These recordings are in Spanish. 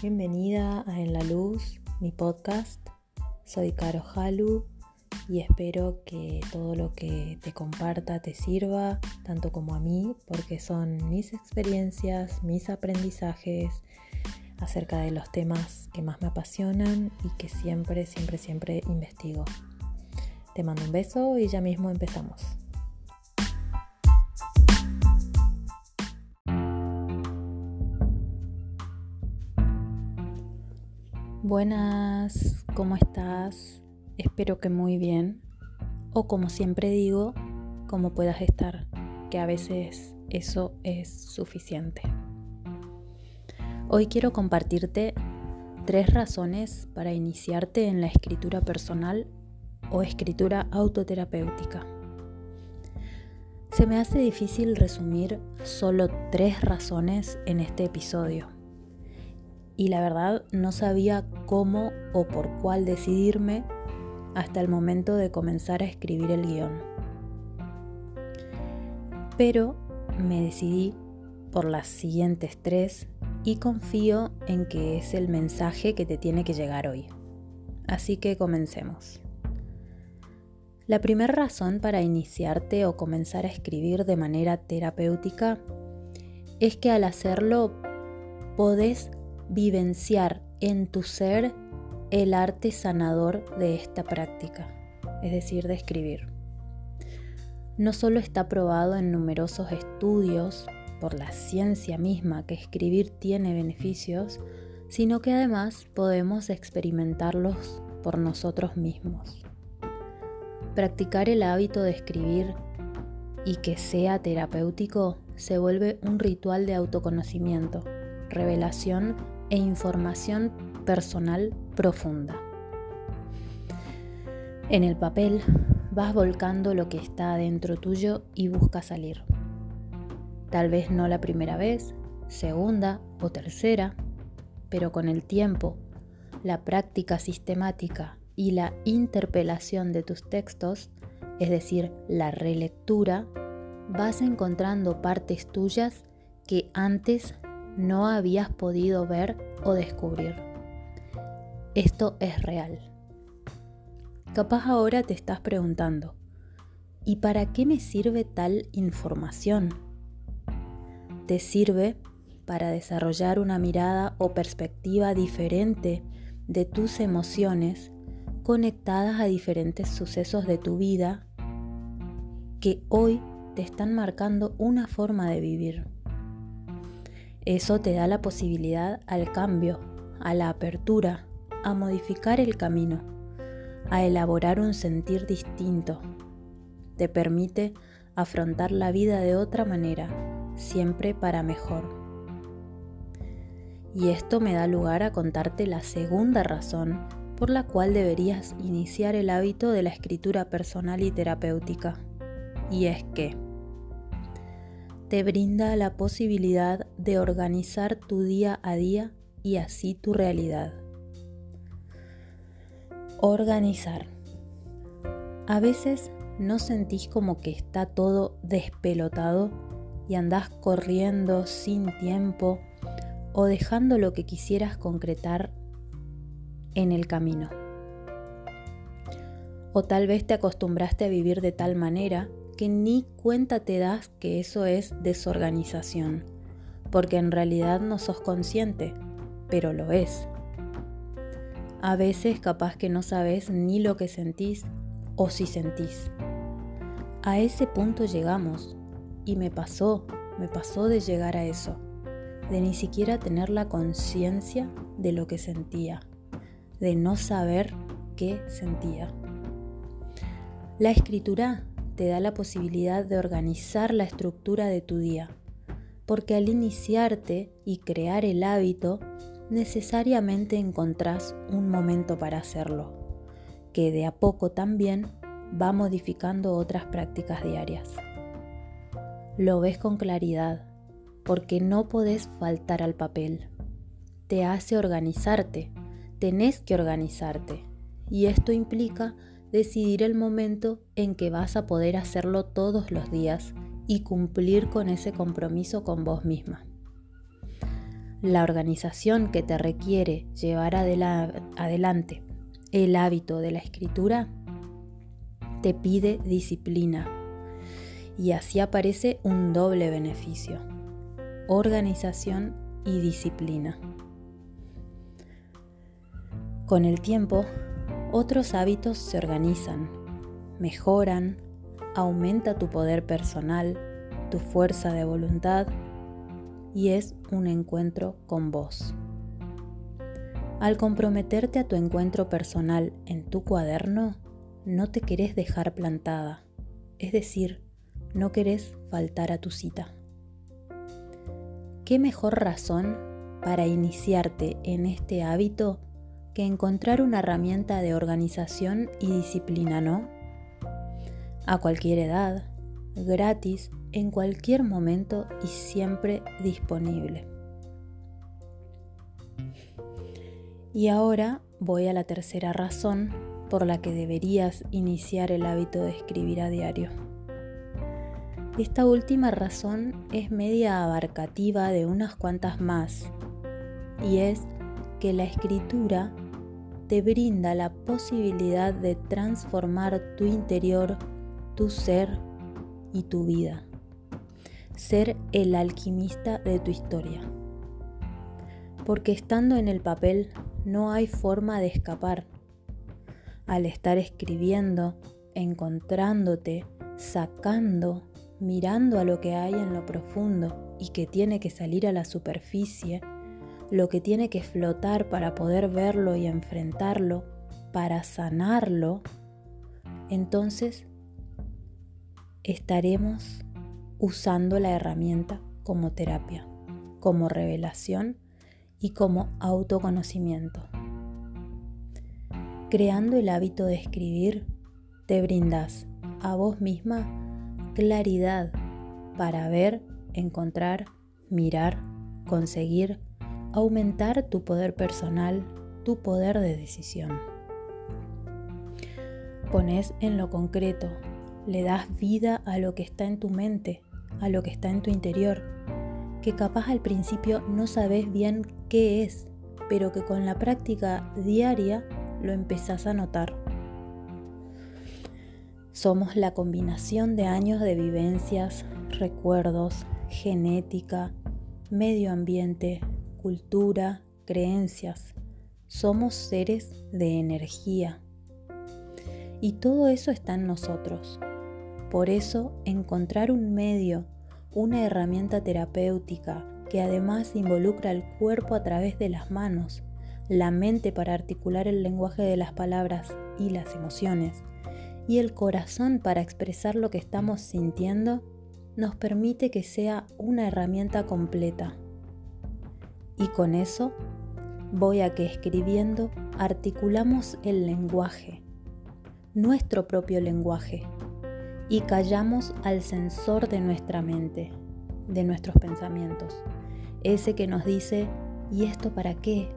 Bienvenida a En la Luz, mi podcast. Soy Caro Halu y espero que todo lo que te comparta te sirva, tanto como a mí, porque son mis experiencias, mis aprendizajes acerca de los temas que más me apasionan y que siempre, siempre, siempre investigo. Te mando un beso y ya mismo empezamos. Buenas, ¿cómo estás? Espero que muy bien. O como siempre digo, como puedas estar, que a veces eso es suficiente. Hoy quiero compartirte tres razones para iniciarte en la escritura personal o escritura autoterapéutica. Se me hace difícil resumir solo tres razones en este episodio y la verdad no sabía cómo o por cuál decidirme hasta el momento de comenzar a escribir el guion. Pero me decidí por las siguientes tres y confío en que es el mensaje que te tiene que llegar hoy. Así que comencemos. La primera razón para iniciarte o comenzar a escribir de manera terapéutica es que al hacerlo podés vivenciar en tu ser el arte sanador de esta práctica, es decir, de escribir. No solo está probado en numerosos estudios por la ciencia misma que escribir tiene beneficios, sino que además podemos experimentarlos por nosotros mismos. Practicar el hábito de escribir y que sea terapéutico se vuelve un ritual de autoconocimiento, revelación e información personal profunda. En el papel vas volcando lo que está dentro tuyo y busca salir. Tal vez no la primera vez, segunda o tercera, pero con el tiempo, la práctica sistemática y la interpelación de tus textos, es decir, la relectura, vas encontrando partes tuyas que antes no habías podido ver o descubrir. Esto es real. Capaz ahora te estás preguntando, ¿y para qué me sirve tal información? Te sirve para desarrollar una mirada o perspectiva diferente de tus emociones conectadas a diferentes sucesos de tu vida que hoy te están marcando una forma de vivir. Eso te da la posibilidad al cambio, a la apertura, a modificar el camino, a elaborar un sentir distinto. Te permite afrontar la vida de otra manera, siempre para mejor. Y esto me da lugar a contarte la segunda razón por la cual deberías iniciar el hábito de la escritura personal y terapéutica. Y es que te brinda la posibilidad de organizar tu día a día y así tu realidad. Organizar. A veces no sentís como que está todo despelotado y andás corriendo sin tiempo o dejando lo que quisieras concretar en el camino. O tal vez te acostumbraste a vivir de tal manera que ni cuenta te das que eso es desorganización, porque en realidad no sos consciente, pero lo es. A veces capaz que no sabes ni lo que sentís o si sentís. A ese punto llegamos y me pasó, me pasó de llegar a eso, de ni siquiera tener la conciencia de lo que sentía, de no saber qué sentía. La escritura te da la posibilidad de organizar la estructura de tu día, porque al iniciarte y crear el hábito, necesariamente encontrás un momento para hacerlo, que de a poco también va modificando otras prácticas diarias. Lo ves con claridad, porque no podés faltar al papel. Te hace organizarte, tenés que organizarte, y esto implica decidir el momento en que vas a poder hacerlo todos los días y cumplir con ese compromiso con vos misma. La organización que te requiere llevar adelante el hábito de la escritura te pide disciplina y así aparece un doble beneficio, organización y disciplina. Con el tiempo, otros hábitos se organizan, mejoran, aumenta tu poder personal, tu fuerza de voluntad y es un encuentro con vos. Al comprometerte a tu encuentro personal en tu cuaderno, no te querés dejar plantada, es decir, no querés faltar a tu cita. ¿Qué mejor razón para iniciarte en este hábito que encontrar una herramienta de organización y disciplina, no? A cualquier edad, gratis, en cualquier momento y siempre disponible. Y ahora voy a la tercera razón por la que deberías iniciar el hábito de escribir a diario. Esta última razón es media abarcativa de unas cuantas más, y es que la escritura te brinda la posibilidad de transformar tu interior, tu ser y tu vida. Ser el alquimista de tu historia. Porque estando en el papel no hay forma de escapar. Al estar escribiendo, encontrándote, sacando, mirando a lo que hay en lo profundo y que tiene que salir a la superficie, lo que tiene que flotar para poder verlo y enfrentarlo, para sanarlo, entonces estaremos usando la herramienta como terapia, como revelación y como autoconocimiento. Creando el hábito de escribir, te brindas a vos misma claridad para ver, encontrar, mirar, conseguir, aumentar tu poder personal, tu poder de decisión. Pones en lo concreto, le das vida a lo que está en tu mente, a lo que está en tu interior, que capaz al principio no sabes bien qué es, pero que con la práctica diaria lo empezás a notar. Somos la combinación de años de vivencias, recuerdos, genética, medio ambiente, cultura, creencias. Somos seres de energía. Y todo eso está en nosotros. Por eso, encontrar un medio, una herramienta terapéutica que además involucra el cuerpo a través de las manos, la mente para articular el lenguaje de las palabras y las emociones, y el corazón para expresar lo que estamos sintiendo, nos permite que sea una herramienta completa. Y con eso voy a que escribiendo articulamos el lenguaje, nuestro propio lenguaje, y callamos al sensor de nuestra mente, de nuestros pensamientos, ese que nos dice, ¿y esto para qué?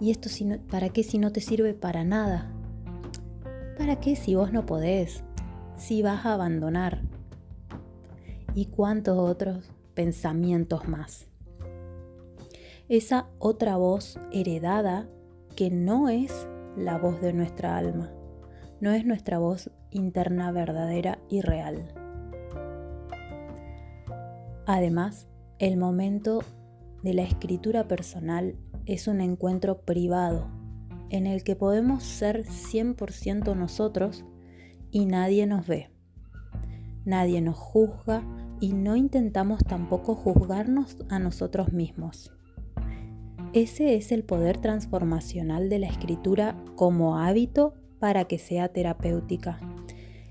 ¿Y esto para qué si no te sirve para nada? ¿Para qué si vos no podés? Si vas a abandonar. ¿Y cuántos otros pensamientos más? Esa otra voz heredada que no es la voz de nuestra alma, no es nuestra voz interna verdadera y real. Además, el momento de la escritura personal es un encuentro privado en el que podemos ser 100% nosotros y nadie nos ve. Nadie nos juzga y no intentamos tampoco juzgarnos a nosotros mismos. Ese es el poder transformacional de la escritura como hábito para que sea terapéutica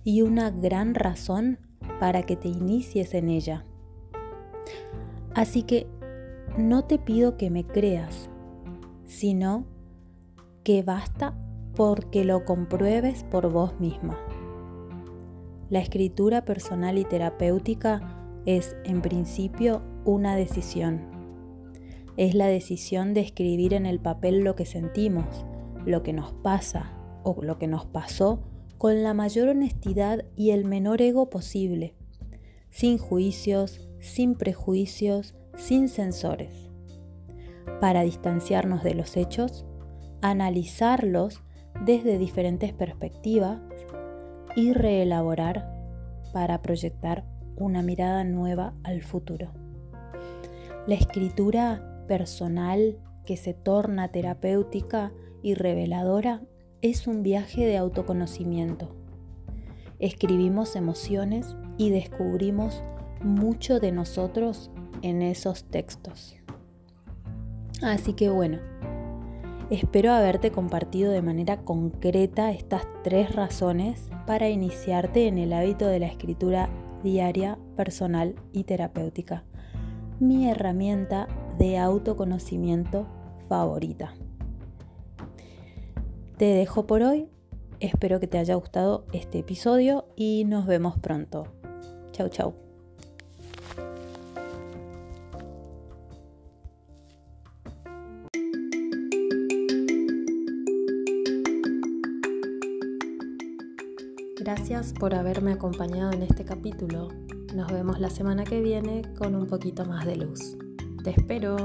y una gran razón para que te inicies en ella. Así que no te pido que me creas, sino que basta porque lo compruebes por vos misma. La escritura personal y terapéutica es en principio una decisión es la decisión de escribir en el papel lo que sentimos, lo que nos pasa o lo que nos pasó con la mayor honestidad y el menor ego posible, sin juicios, sin prejuicios, sin censores. para distanciarnos de los hechos, analizarlos desde diferentes perspectivas y reelaborar para proyectar una mirada nueva al futuro. La escritura personal que se torna terapéutica y reveladora es un viaje de autoconocimiento. Escribimos emociones y descubrimos mucho de nosotros en esos textos. Así que bueno, espero haberte compartido de manera concreta estas tres razones para iniciarte en el hábito de la escritura diaria, personal y terapéutica. Mi herramienta de autoconocimiento favorita. Te dejo por hoy. Espero que te haya gustado este episodio y nos vemos pronto. Chau, chau. Gracias por haberme acompañado en este capítulo. Nos vemos la semana que viene con un poquito más de luz. Te espero.